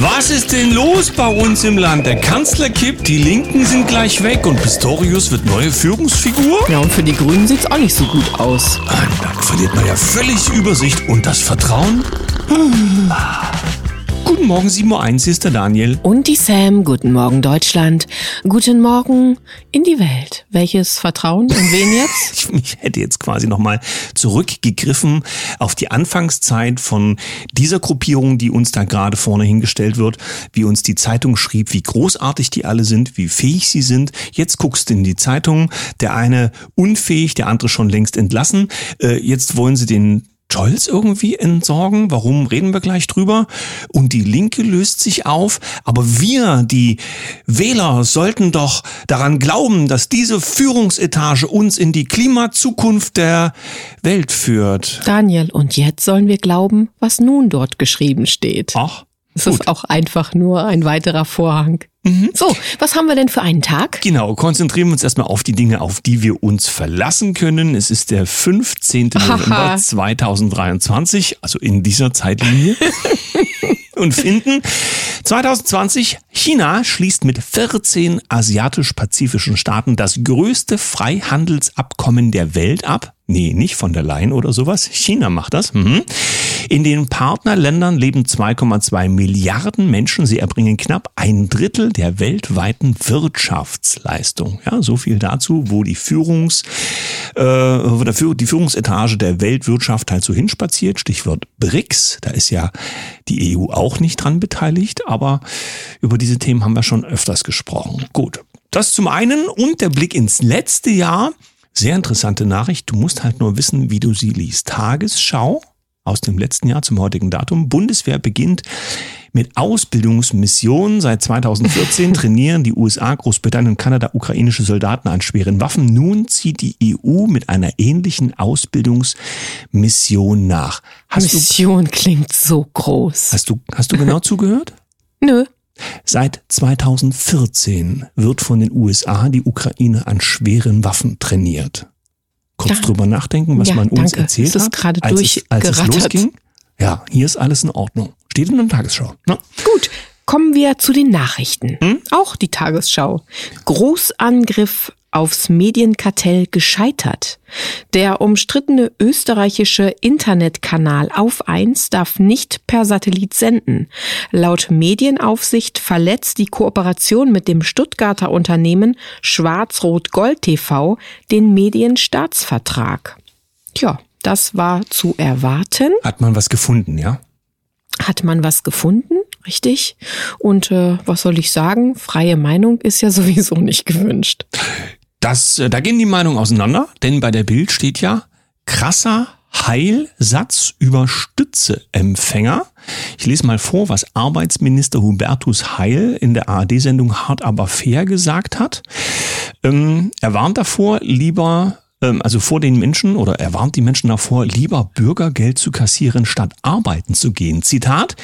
Was ist denn los bei uns im Land? Der Kanzler kippt, die Linken sind gleich weg und Pistorius wird neue Führungsfigur? Ja, und für die Grünen sieht's auch nicht so gut aus. Ah, Dann verliert man ja völlig Übersicht und das Vertrauen. Guten Morgen, 7.01 Uhr, ist der Daniel. Und die Sam, guten Morgen Deutschland. Guten Morgen in die Welt. Welches Vertrauen und wen jetzt? Ich, ich hätte jetzt quasi nochmal zurückgegriffen auf die Anfangszeit von dieser Gruppierung, die uns da gerade vorne hingestellt wird, wie uns die Zeitung schrieb, wie großartig die alle sind, wie fähig sie sind. Jetzt guckst du in die Zeitung, der eine unfähig, der andere schon längst entlassen. Äh, jetzt wollen sie den Scholz irgendwie entsorgen. Warum reden wir gleich drüber? Und die Linke löst sich auf. Aber wir, die Wähler, sollten doch daran glauben, dass diese Führungsetage uns in die Klimazukunft der Welt führt. Daniel, und jetzt sollen wir glauben, was nun dort geschrieben steht. Ach, Es ist auch einfach nur ein weiterer Vorhang. So, was haben wir denn für einen Tag? Genau, konzentrieren wir uns erstmal auf die Dinge, auf die wir uns verlassen können. Es ist der 15. November 2023, also in dieser Zeitlinie. Und finden 2020, China schließt mit 14 asiatisch-pazifischen Staaten das größte Freihandelsabkommen der Welt ab. Nee, nicht von der Leyen oder sowas. China macht das. Mhm. In den Partnerländern leben 2,2 Milliarden Menschen. Sie erbringen knapp ein Drittel der weltweiten Wirtschaftsleistung. Ja, so viel dazu, wo die Führungs, äh, wo die Führungsetage der Weltwirtschaft halt so hinspaziert. Stichwort BRICS. Da ist ja die EU auch nicht dran beteiligt, aber über diese Themen haben wir schon öfters gesprochen. Gut. Das zum einen und der Blick ins letzte Jahr. Sehr interessante Nachricht. Du musst halt nur wissen, wie du sie liest. Tagesschau aus dem letzten Jahr zum heutigen Datum. Bundeswehr beginnt mit Ausbildungsmissionen. Seit 2014 trainieren die USA, Großbritannien und Kanada ukrainische Soldaten an schweren Waffen. Nun zieht die EU mit einer ähnlichen Ausbildungsmission nach. Hast du, Mission klingt so groß. hast du, hast du genau zugehört? Nö. Seit 2014 wird von den USA die Ukraine an schweren Waffen trainiert. Kurz Ja. drüber nachdenken, was Ja, man uns danke. erzählt Es ist hat, gerade als, es, als es losging. Ja, hier ist alles in Ordnung. Steht in der Tagesschau. Ne? Gut, kommen wir zu den Nachrichten. Auch die Tagesschau. Großangriff aufs Medienkartell gescheitert. Der umstrittene österreichische Internetkanal Auf 1 darf nicht per Satellit senden. Laut Medienaufsicht verletzt die Kooperation mit dem Stuttgarter Unternehmen Schwarz-Rot-Gold TV den Medienstaatsvertrag. Tja, das war zu erwarten Hat man was gefunden, ja? Hat man was gefunden, richtig? Und äh, was soll ich sagen? Freie Meinung ist ja sowieso nicht gewünscht. Das, äh, da gehen die Meinungen auseinander, denn bei der Bild steht ja krasser Heilsatz über Stützeempfänger. Ich lese mal vor, was Arbeitsminister Hubertus Heil in der ARD-Sendung Hart aber fair gesagt hat. Ähm, er warnt davor, lieber, also vor den Menschen, oder er warnt die Menschen davor, lieber Bürgergeld zu kassieren, statt arbeiten zu gehen. Zitat,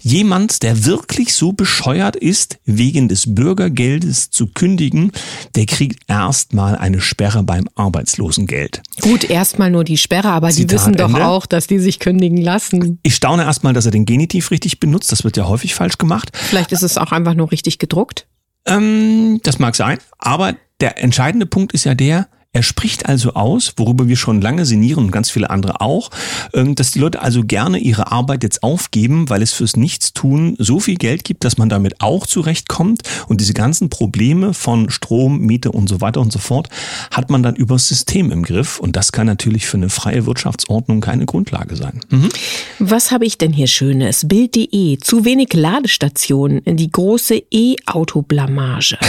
jemand, der wirklich so bescheuert ist, wegen des Bürgergeldes zu kündigen, der kriegt erstmal eine Sperre beim Arbeitslosengeld. Gut, erstmal nur die Sperre, aber die Zitat wissen doch Ende. auch, dass die sich kündigen lassen. Ich staune erstmal, dass er den Genitiv richtig benutzt. Das wird ja häufig falsch gemacht. Vielleicht ist es auch einfach nur richtig gedruckt. Ähm, das mag sein, aber der entscheidende Punkt ist ja der, er spricht also aus, worüber wir schon lange sinnieren und ganz viele andere auch, ähm, dass die Leute also gerne ihre Arbeit jetzt aufgeben, weil es fürs Nichtstun so viel Geld gibt, dass man damit auch zurechtkommt und diese ganzen Probleme von Strom, Miete und so weiter und so fort hat man dann übers System im Griff und das kann natürlich für eine freie Wirtschaftsordnung keine Grundlage sein. Mhm. Was habe ich denn hier Schönes? Bild.de. Zu wenig Ladestationen. Die große E-Auto-Blamage.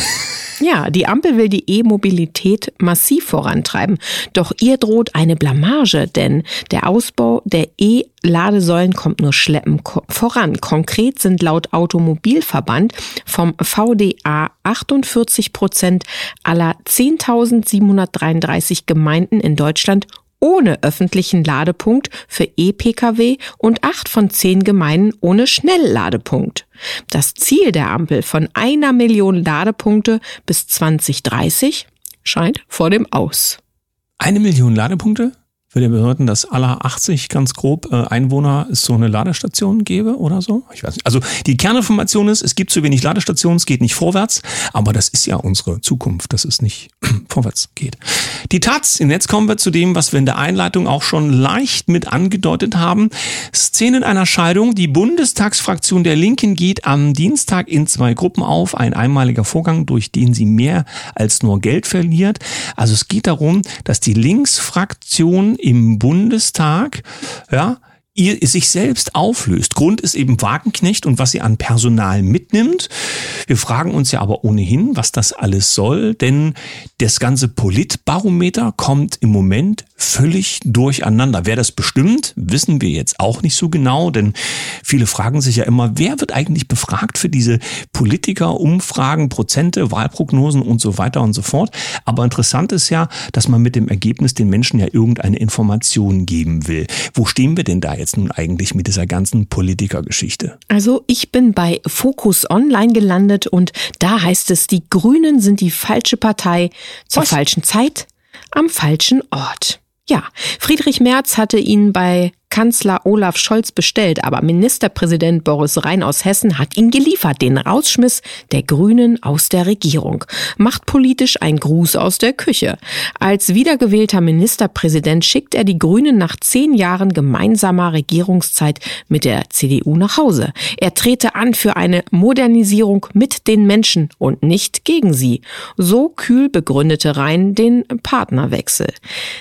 Ja, die Ampel will die E-Mobilität massiv vorantreiben. Doch ihr droht eine Blamage, denn der Ausbau der E-Ladesäulen kommt nur schleppend ko- voran. Konkret sind laut Automobilverband vom VDA 48 Prozent aller 10.733 Gemeinden in Deutschland ohne öffentlichen Ladepunkt für E-Pkw und acht von zehn Gemeinden ohne Schnellladepunkt. Das Ziel der Ampel von einer Million Ladepunkte bis 2030 scheint vor dem Aus. Eine Million Ladepunkte? Würde bedeuten, dass aller 80 ganz grob äh, Einwohner es so eine Ladestation gäbe oder so. Ich weiß nicht. Also die Kerninformation ist, es gibt zu wenig Ladestationen, es geht nicht vorwärts, aber das ist ja unsere Zukunft, dass es nicht vorwärts geht. Die Taz, und jetzt kommen wir zu dem, was wir in der Einleitung auch schon leicht mit angedeutet haben. Szenen einer Scheidung. Die Bundestagsfraktion der Linken geht am Dienstag in zwei Gruppen auf. Ein einmaliger Vorgang, durch den sie mehr als nur Geld verliert. Also es geht darum, dass die Linksfraktion im Bundestag, ja, ihr sich selbst auflöst. Grund ist eben Wagenknecht und was sie an Personal mitnimmt. Wir fragen uns ja aber ohnehin, was das alles soll, denn das ganze Politbarometer kommt im Moment völlig durcheinander. Wer das bestimmt, wissen wir jetzt auch nicht so genau, denn viele fragen sich ja immer, wer wird eigentlich befragt für diese Politiker, Umfragen, Prozente, Wahlprognosen und so weiter und so fort. Aber interessant ist ja, dass man mit dem Ergebnis den Menschen ja irgendeine Information geben will. Wo stehen wir denn da jetzt nun eigentlich mit dieser ganzen Politikergeschichte? Also ich bin bei Focus Online gelandet und da heißt es, die Grünen sind die falsche Partei zur Was? falschen Zeit am falschen Ort. Ja, Friedrich Merz hatte ihn bei Kanzler Olaf Scholz bestellt, aber Ministerpräsident Boris Rhein aus Hessen hat ihn geliefert, den Rausschmiss der Grünen aus der Regierung. Macht politisch ein Gruß aus der Küche. Als wiedergewählter Ministerpräsident schickt er die Grünen nach zehn Jahren gemeinsamer Regierungszeit mit der CDU nach Hause. Er trete an für eine Modernisierung mit den Menschen und nicht gegen sie. So kühl begründete Rhein den Partnerwechsel.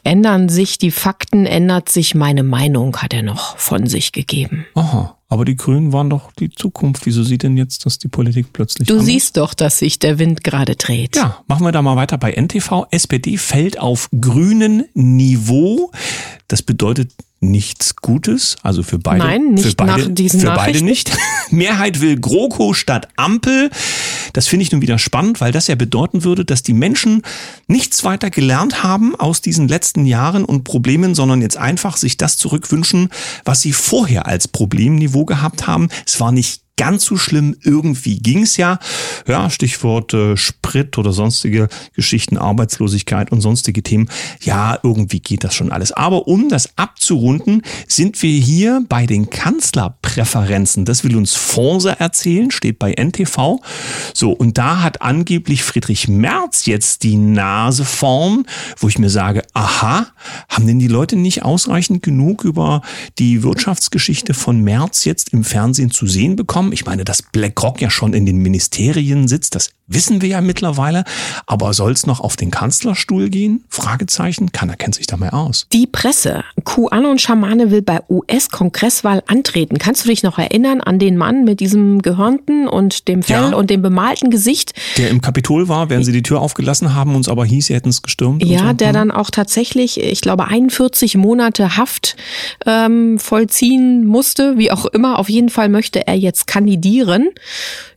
Ändern sich die Fakten, ändert sich meine Meinung hat er noch von sich gegeben. Aha. Aber die Grünen waren doch die Zukunft. Wieso sieht denn jetzt, dass die Politik plötzlich. Du anders? siehst doch, dass sich der Wind gerade dreht. Ja, machen wir da mal weiter bei NTV. SPD fällt auf grünen Niveau. Das bedeutet nichts Gutes, also für beide. Nein, nicht für beide, nach diesen Für beide nicht. Mehrheit will GroKo statt Ampel. Das finde ich nun wieder spannend, weil das ja bedeuten würde, dass die Menschen nichts weiter gelernt haben aus diesen letzten Jahren und Problemen, sondern jetzt einfach sich das zurückwünschen, was sie vorher als Problemniveau gehabt haben. Es war nicht ganz so schlimm. Irgendwie ging's ja. Ja, Stichwort äh, Sprit oder sonstige Geschichten, Arbeitslosigkeit und sonstige Themen. Ja, irgendwie geht das schon alles. Aber um das abzurunden, sind wir hier bei den Kanzlerpräferenzen. Das will uns Fonse erzählen, steht bei NTV. So, und da hat angeblich Friedrich Merz jetzt die Nase vorn, wo ich mir sage, aha, haben denn die Leute nicht ausreichend genug über die Wirtschaftsgeschichte von Merz jetzt im Fernsehen zu sehen bekommen? Haben. Ich meine, dass BlackRock ja schon in den Ministerien sitzt, das wissen wir ja mittlerweile. Aber soll es noch auf den Kanzlerstuhl gehen? Fragezeichen. Keiner kennt sich da mehr aus. Die Presse. QAnon Schamane will bei US-Kongresswahl antreten. Kannst du dich noch erinnern an den Mann mit diesem gehörnten und dem Fell ja. und dem bemalten Gesicht? Der im Kapitol war, während sie die Tür aufgelassen haben, uns aber hieß, sie hätten es gestürmt. Ja, so. der dann auch tatsächlich, ich glaube, 41 Monate Haft ähm, vollziehen musste. Wie auch immer. Auf jeden Fall möchte er jetzt kandidieren.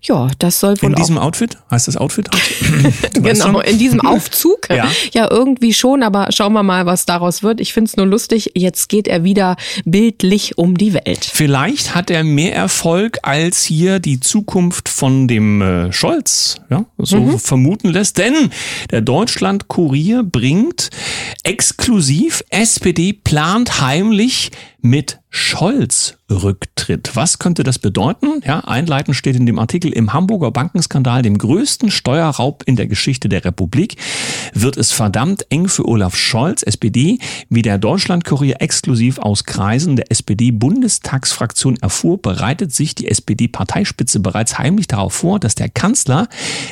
Ja, das soll wohl In diesem Outfit? Heißt das Outfit? genau, in diesem Aufzug. ja. ja, irgendwie schon, aber schauen wir mal, was daraus wird. Ich finde es nur lustig, jetzt geht er wieder bildlich um die Welt. Vielleicht hat er mehr Erfolg, als hier die Zukunft von dem äh, Scholz ja, so mhm. vermuten lässt. Denn der Deutschland-Kurier bringt exklusiv, SPD plant heimlich mit Scholz Rücktritt. Was könnte das bedeuten? Ja, einleitend steht in dem Artikel im Hamburger Bankenskandal, dem größten Steuerraub in der Geschichte der Republik, wird es verdammt eng für Olaf Scholz, SPD, wie der Deutschlandkurier exklusiv aus Kreisen der SPD-Bundestagsfraktion erfuhr, bereitet sich die SPD-Parteispitze bereits heimlich darauf vor, dass der Kanzler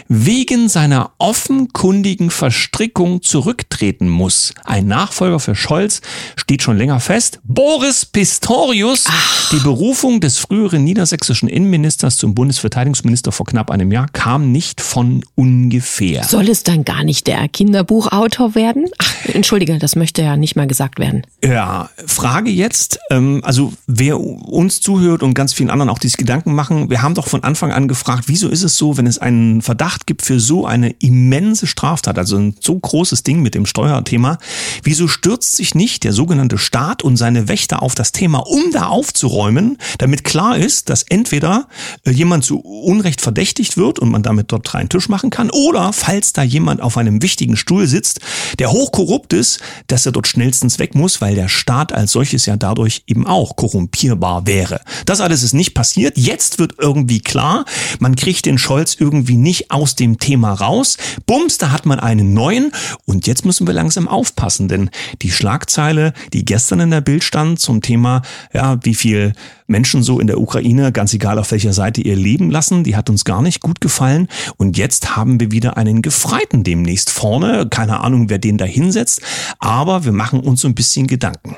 wegen seiner offenkundigen Verstrickung zurücktreten muss. Ein Nachfolger für Scholz steht schon länger fest. Boris Pistorius, Ach. die Berufung des früheren niedersächsischen Innenministers zum Bundesverteidigungsminister vor knapp einem Jahr kam nicht von ungefähr. Soll es dann gar nicht der Kinderbuchautor werden? Ach, entschuldige, das möchte ja nicht mal gesagt werden. Ja, Frage jetzt, ähm, also wer uns zuhört und ganz vielen anderen auch diese Gedanken machen, wir haben doch von Anfang an gefragt, wieso ist es so, wenn es einen Verdacht gibt für so eine immense Straftat, also ein so großes Ding mit dem Steuerthema, wieso stürzt sich nicht der sogenannte Staat und seine Wächter auf auf das Thema, um da aufzuräumen, damit klar ist, dass entweder äh, jemand zu Unrecht verdächtigt wird und man damit dort reinen Tisch machen kann, oder falls da jemand auf einem wichtigen Stuhl sitzt, der hochkorrupt ist, dass er dort schnellstens weg muss, weil der Staat als solches ja dadurch eben auch korrumpierbar wäre. Das alles ist nicht passiert. Jetzt wird irgendwie klar, man kriegt den Scholz irgendwie nicht aus dem Thema raus. Bums, da hat man einen neuen und jetzt müssen wir langsam aufpassen, denn die Schlagzeile, die gestern in der Bild stand zum Thema, ja, wie viel Menschen so in der Ukraine, ganz egal auf welcher Seite ihr Leben lassen, die hat uns gar nicht gut gefallen. Und jetzt haben wir wieder einen Gefreiten demnächst vorne. Keine Ahnung, wer den da hinsetzt, aber wir machen uns so ein bisschen Gedanken.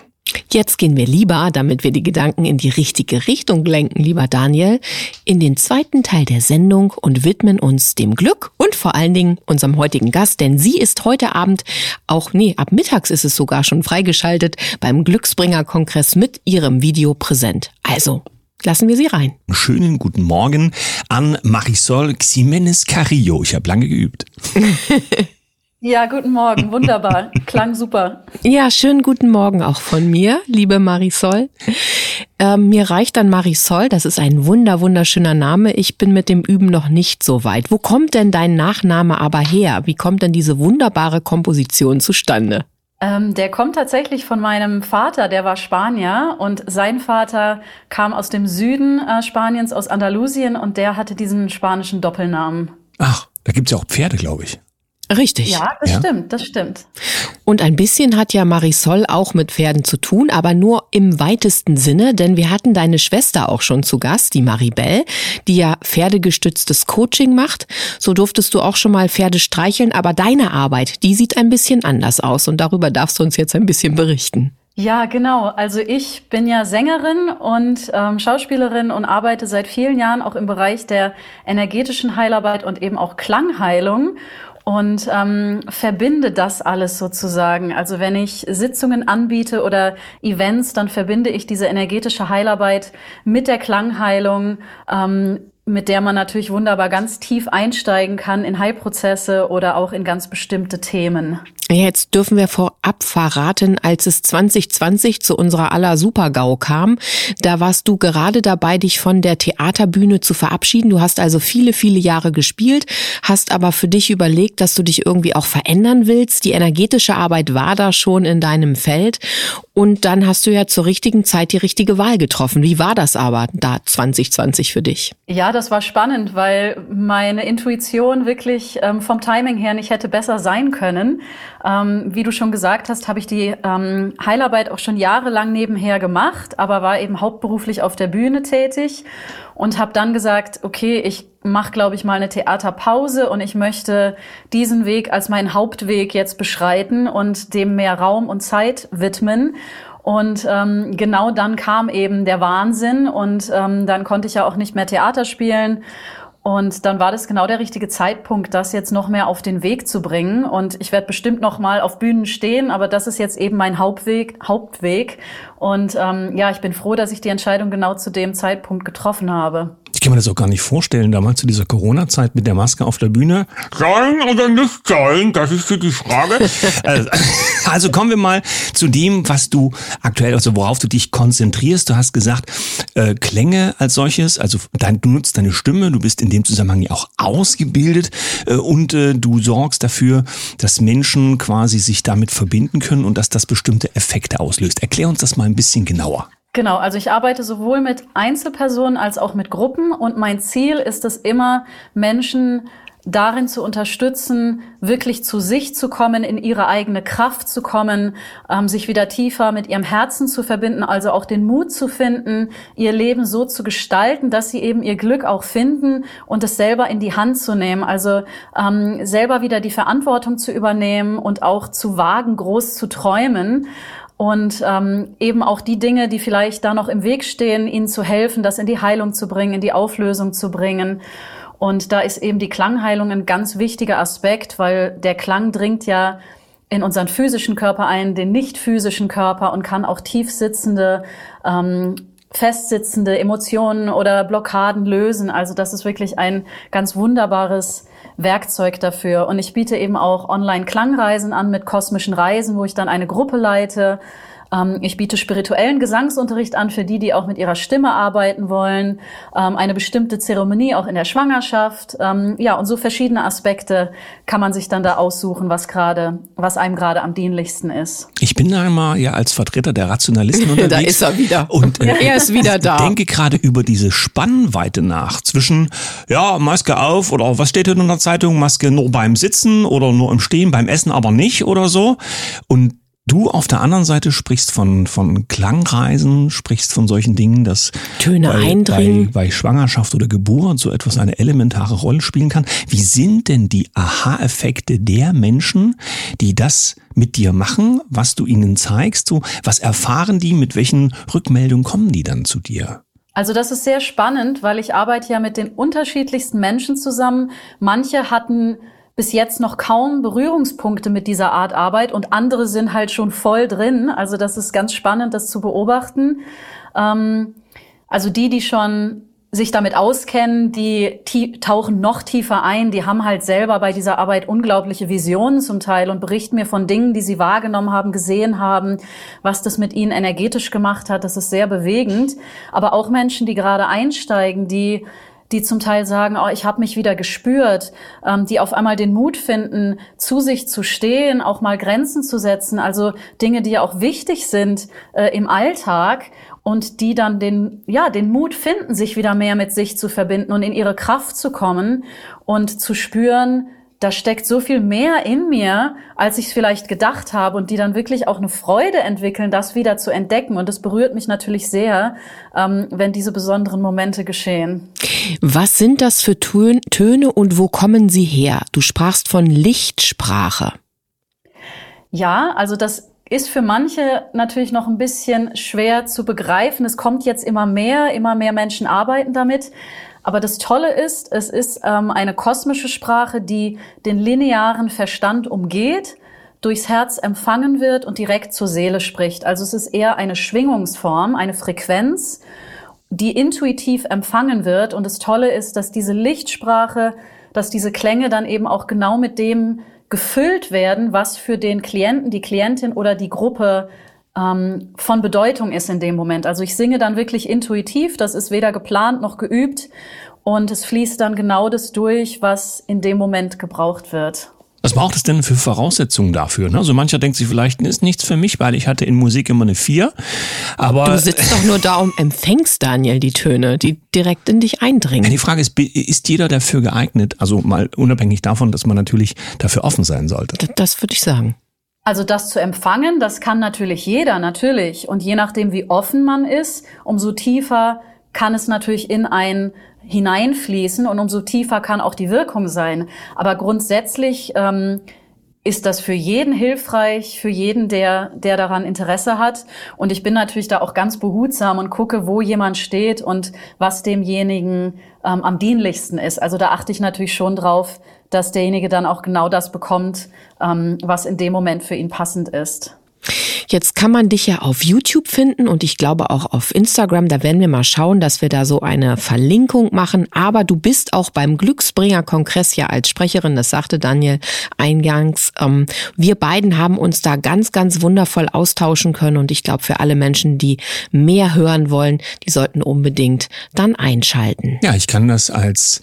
Jetzt gehen wir lieber, damit wir die Gedanken in die richtige Richtung lenken, lieber Daniel, in den zweiten Teil der Sendung und widmen uns dem Glück und vor allen Dingen unserem heutigen Gast, denn sie ist heute Abend auch, nee, ab mittags ist es sogar schon freigeschaltet beim Glücksbringer-Kongress mit ihrem Video präsent. Also, lassen wir sie rein. Schönen guten Morgen an Marisol Ximenez Carrillo. Ich habe lange geübt. Ja, guten Morgen, wunderbar. Klang super. Ja, schönen guten Morgen auch von mir, liebe Marisol. Ähm, mir reicht dann Marisol, das ist ein wunder, wunderschöner Name. Ich bin mit dem Üben noch nicht so weit. Wo kommt denn dein Nachname aber her? Wie kommt denn diese wunderbare Komposition zustande? Ähm, der kommt tatsächlich von meinem Vater, der war Spanier und sein Vater kam aus dem Süden äh, Spaniens, aus Andalusien und der hatte diesen spanischen Doppelnamen. Ach, da gibt's ja auch Pferde, glaube ich. Richtig. Ja, das ja. stimmt, das stimmt. Und ein bisschen hat ja Marisol auch mit Pferden zu tun, aber nur im weitesten Sinne, denn wir hatten deine Schwester auch schon zu Gast, die Maribel, die ja pferdegestütztes Coaching macht. So durftest du auch schon mal Pferde streicheln, aber deine Arbeit, die sieht ein bisschen anders aus und darüber darfst du uns jetzt ein bisschen berichten. Ja, genau. Also ich bin ja Sängerin und ähm, Schauspielerin und arbeite seit vielen Jahren auch im Bereich der energetischen Heilarbeit und eben auch Klangheilung und ähm, verbinde das alles sozusagen. Also wenn ich Sitzungen anbiete oder Events, dann verbinde ich diese energetische Heilarbeit mit der Klangheilung, ähm, mit der man natürlich wunderbar ganz tief einsteigen kann in Heilprozesse oder auch in ganz bestimmte Themen. Jetzt dürfen wir vorab verraten, als es 2020 zu unserer aller Supergau kam, da warst du gerade dabei, dich von der Theaterbühne zu verabschieden. Du hast also viele, viele Jahre gespielt, hast aber für dich überlegt, dass du dich irgendwie auch verändern willst. Die energetische Arbeit war da schon in deinem Feld und dann hast du ja zur richtigen Zeit die richtige Wahl getroffen. Wie war das aber da 2020 für dich? Ja, das war spannend, weil meine Intuition wirklich ähm, vom Timing her nicht hätte besser sein können. Ähm, wie du schon gesagt hast, habe ich die ähm, Heilarbeit auch schon jahrelang nebenher gemacht, aber war eben hauptberuflich auf der Bühne tätig und habe dann gesagt, okay, ich mache, glaube ich, mal eine Theaterpause und ich möchte diesen Weg als meinen Hauptweg jetzt beschreiten und dem mehr Raum und Zeit widmen. Und ähm, genau dann kam eben der Wahnsinn und ähm, dann konnte ich ja auch nicht mehr Theater spielen und dann war das genau der richtige Zeitpunkt, das jetzt noch mehr auf den Weg zu bringen. Und ich werde bestimmt noch mal auf Bühnen stehen, aber das ist jetzt eben mein Hauptweg. Hauptweg. Und ähm, ja, ich bin froh, dass ich die Entscheidung genau zu dem Zeitpunkt getroffen habe. Ich kann mir das auch gar nicht vorstellen, damals zu dieser Corona-Zeit mit der Maske auf der Bühne. Sollen oder nicht sollen, das ist für die Frage. Also, also kommen wir mal zu dem, was du aktuell, also worauf du dich konzentrierst. Du hast gesagt, äh, Klänge als solches, also dein, du nutzt deine Stimme, du bist in dem Zusammenhang ja auch ausgebildet äh, und äh, du sorgst dafür, dass Menschen quasi sich damit verbinden können und dass das bestimmte Effekte auslöst. Erklär uns das mal ein bisschen genauer. Genau, also ich arbeite sowohl mit Einzelpersonen als auch mit Gruppen und mein Ziel ist es immer, Menschen darin zu unterstützen, wirklich zu sich zu kommen, in ihre eigene Kraft zu kommen, ähm, sich wieder tiefer mit ihrem Herzen zu verbinden, also auch den Mut zu finden, ihr Leben so zu gestalten, dass sie eben ihr Glück auch finden und es selber in die Hand zu nehmen, also ähm, selber wieder die Verantwortung zu übernehmen und auch zu wagen, groß zu träumen und ähm, eben auch die Dinge, die vielleicht da noch im Weg stehen, ihnen zu helfen, das in die Heilung zu bringen, in die Auflösung zu bringen. Und da ist eben die Klangheilung ein ganz wichtiger Aspekt, weil der Klang dringt ja in unseren physischen Körper ein, den nicht physischen Körper und kann auch tief sitzende, ähm, festsitzende Emotionen oder Blockaden lösen. Also das ist wirklich ein ganz wunderbares Werkzeug dafür. Und ich biete eben auch Online-Klangreisen an mit kosmischen Reisen, wo ich dann eine Gruppe leite. Ähm, ich biete spirituellen Gesangsunterricht an für die, die auch mit ihrer Stimme arbeiten wollen. Ähm, eine bestimmte Zeremonie auch in der Schwangerschaft. Ähm, ja, und so verschiedene Aspekte kann man sich dann da aussuchen, was gerade, was einem gerade am dienlichsten ist. Ich bin da einmal ja als Vertreter der Rationalisten unterwegs. da ist er wieder. Und äh, er ist wieder da. Ich denke gerade über diese Spannweite nach zwischen, ja, Maske auf oder was steht in der Zeitung, Maske nur beim Sitzen oder nur im Stehen, beim Essen aber nicht oder so. Und Du auf der anderen Seite sprichst von, von Klangreisen, sprichst von solchen Dingen, dass Töne bei, eindringen. Bei, bei Schwangerschaft oder Geburt so etwas eine elementare Rolle spielen kann. Wie sind denn die Aha-Effekte der Menschen, die das mit dir machen, was du ihnen zeigst? So, was erfahren die? Mit welchen Rückmeldungen kommen die dann zu dir? Also das ist sehr spannend, weil ich arbeite ja mit den unterschiedlichsten Menschen zusammen. Manche hatten bis jetzt noch kaum Berührungspunkte mit dieser Art Arbeit und andere sind halt schon voll drin. Also das ist ganz spannend, das zu beobachten. Ähm, also die, die schon sich damit auskennen, die tauchen noch tiefer ein, die haben halt selber bei dieser Arbeit unglaubliche Visionen zum Teil und berichten mir von Dingen, die sie wahrgenommen haben, gesehen haben, was das mit ihnen energetisch gemacht hat. Das ist sehr bewegend. Aber auch Menschen, die gerade einsteigen, die die zum Teil sagen, oh, ich habe mich wieder gespürt, ähm, die auf einmal den Mut finden, zu sich zu stehen, auch mal Grenzen zu setzen, also Dinge, die ja auch wichtig sind äh, im Alltag und die dann den, ja, den Mut finden, sich wieder mehr mit sich zu verbinden und in ihre Kraft zu kommen und zu spüren, da steckt so viel mehr in mir, als ich es vielleicht gedacht habe und die dann wirklich auch eine Freude entwickeln, das wieder zu entdecken. Und das berührt mich natürlich sehr, ähm, wenn diese besonderen Momente geschehen. Was sind das für Töne und wo kommen sie her? Du sprachst von Lichtsprache. Ja, also das ist für manche natürlich noch ein bisschen schwer zu begreifen. Es kommt jetzt immer mehr, immer mehr Menschen arbeiten damit. Aber das Tolle ist, es ist ähm, eine kosmische Sprache, die den linearen Verstand umgeht, durchs Herz empfangen wird und direkt zur Seele spricht. Also es ist eher eine Schwingungsform, eine Frequenz, die intuitiv empfangen wird. Und das Tolle ist, dass diese Lichtsprache, dass diese Klänge dann eben auch genau mit dem gefüllt werden, was für den Klienten, die Klientin oder die Gruppe ähm, von Bedeutung ist in dem Moment. Also ich singe dann wirklich intuitiv, das ist weder geplant noch geübt und es fließt dann genau das durch, was in dem Moment gebraucht wird. Was braucht es denn für Voraussetzungen dafür? Also mancher denkt sich vielleicht, ist nichts für mich, weil ich hatte in Musik immer eine Vier. Aber du sitzt doch nur da und empfängst, Daniel, die Töne, die direkt in dich eindringen. Ja, die Frage ist, ist jeder dafür geeignet? Also mal unabhängig davon, dass man natürlich dafür offen sein sollte. Das, das würde ich sagen. Also das zu empfangen, das kann natürlich jeder, natürlich. Und je nachdem, wie offen man ist, umso tiefer kann es natürlich in ein hineinfließen und umso tiefer kann auch die Wirkung sein. Aber grundsätzlich ähm, ist das für jeden hilfreich, für jeden, der, der daran Interesse hat. Und ich bin natürlich da auch ganz behutsam und gucke, wo jemand steht und was demjenigen ähm, am dienlichsten ist. Also da achte ich natürlich schon drauf, dass derjenige dann auch genau das bekommt, ähm, was in dem Moment für ihn passend ist. Jetzt kann man dich ja auf YouTube finden und ich glaube auch auf Instagram. Da werden wir mal schauen, dass wir da so eine Verlinkung machen. Aber du bist auch beim Glücksbringer-Kongress ja als Sprecherin, das sagte Daniel eingangs. Ähm, wir beiden haben uns da ganz, ganz wundervoll austauschen können und ich glaube, für alle Menschen, die mehr hören wollen, die sollten unbedingt dann einschalten. Ja, ich kann das als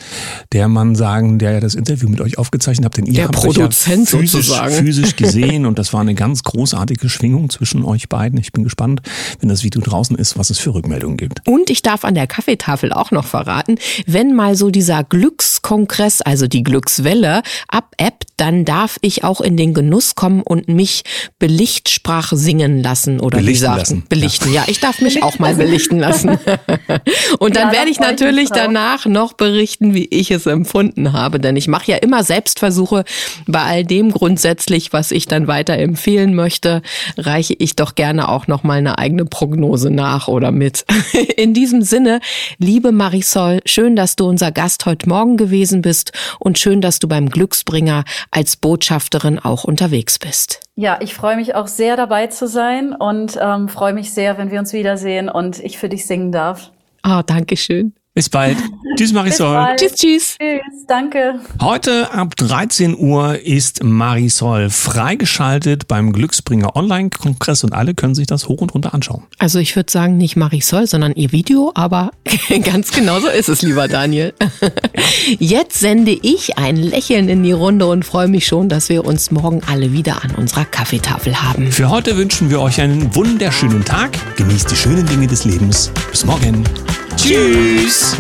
der Mann sagen, der ja das Interview mit euch aufgezeichnet hat, denn ihr der habt Produzent euch ja physisch, sozusagen. physisch gesehen und das war eine ganz großartige Schwingung zwischen euch beiden. Ich bin gespannt, wenn das Video draußen ist, was es für Rückmeldungen gibt. Und ich darf an der Kaffeetafel auch noch verraten, wenn mal so dieser Glückskongress, also die Glückswelle, abebbt, dann darf ich auch in den Genuss kommen und mich Belichtsprache singen lassen oder belichten wie sagt, lassen. belichten. Ja. ja, ich darf mich auch mal belichten lassen. und dann Ja, werde ich natürlich danach noch berichten, wie ich es empfunden habe, denn ich mache ja immer Selbstversuche bei all dem grundsätzlich, was ich dann weiter empfehlen möchte, reiche ich doch gerne auch noch mal eine eigene Prognose nach oder mit. In diesem Sinne, liebe Marisol, schön, dass du unser Gast heute Morgen gewesen bist und schön, dass du beim Glücksbringer als Botschafterin auch unterwegs bist. Ja, ich freue mich auch sehr dabei zu sein und ähm, freue mich sehr, wenn wir uns wiedersehen und ich für dich singen darf. Oh, danke schön. Bis bald. Tschüss, Marisol. Tschüss, tschüss. Tschüss, danke. Heute ab 13 Uhr ist Marisol freigeschaltet beim Glücksbringer Online-Kongress und alle können sich das hoch und runter anschauen. Also ich würde sagen, nicht Marisol, sondern ihr Video, aber ganz genau so ist es, lieber Daniel. Jetzt sende ich ein Lächeln in die Runde und freue mich schon, dass wir uns morgen alle wieder an unserer Kaffeetafel haben. Für heute wünschen wir euch einen wunderschönen Tag. Genießt die schönen Dinge des Lebens. Bis morgen. Tschüss.